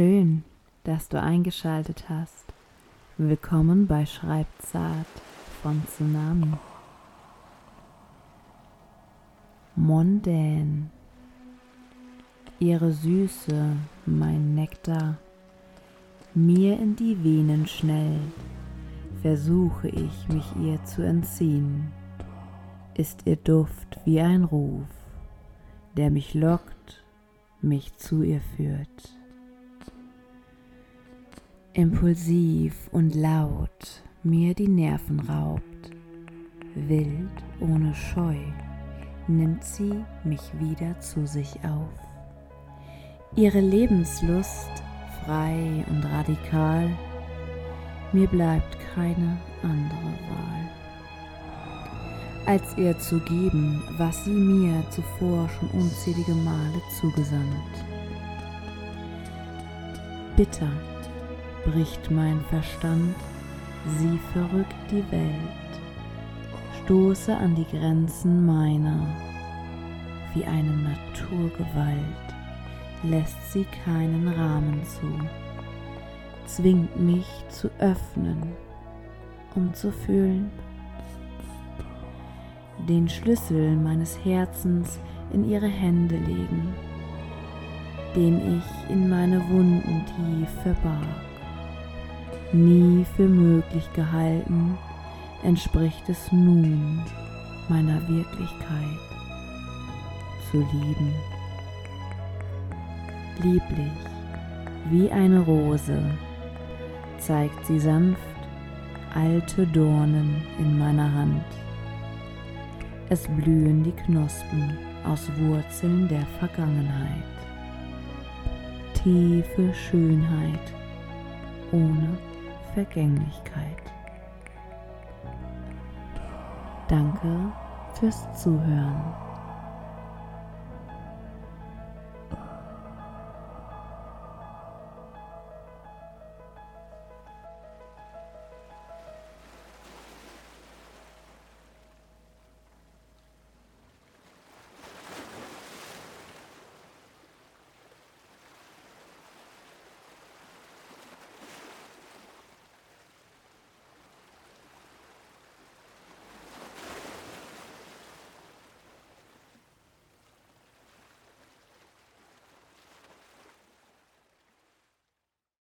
Schön, dass du eingeschaltet hast. Willkommen bei Schreibzart von Tsunami. Mondän. Ihre Süße, mein Nektar, mir in die Venen schnellt, versuche ich mich ihr zu entziehen. Ist ihr Duft wie ein Ruf, der mich lockt, mich zu ihr führt. Impulsiv und laut mir die Nerven raubt, wild ohne Scheu nimmt sie mich wieder zu sich auf. Ihre Lebenslust frei und radikal, mir bleibt keine andere Wahl, als ihr zu geben, was sie mir zuvor schon unzählige Male zugesandt. Bitter bricht mein Verstand, sie verrückt die Welt, stoße an die Grenzen meiner, wie eine Naturgewalt lässt sie keinen Rahmen zu, zwingt mich zu öffnen, um zu fühlen, den Schlüssel meines Herzens in ihre Hände legen, den ich in meine Wunden tief verbarg. Nie für möglich gehalten, entspricht es nun meiner Wirklichkeit zu lieben lieblich wie eine Rose, zeigt sie sanft alte Dornen in meiner Hand. Es blühen die Knospen aus Wurzeln der Vergangenheit. Tiefe Schönheit ohne Vergänglichkeit. Danke fürs Zuhören.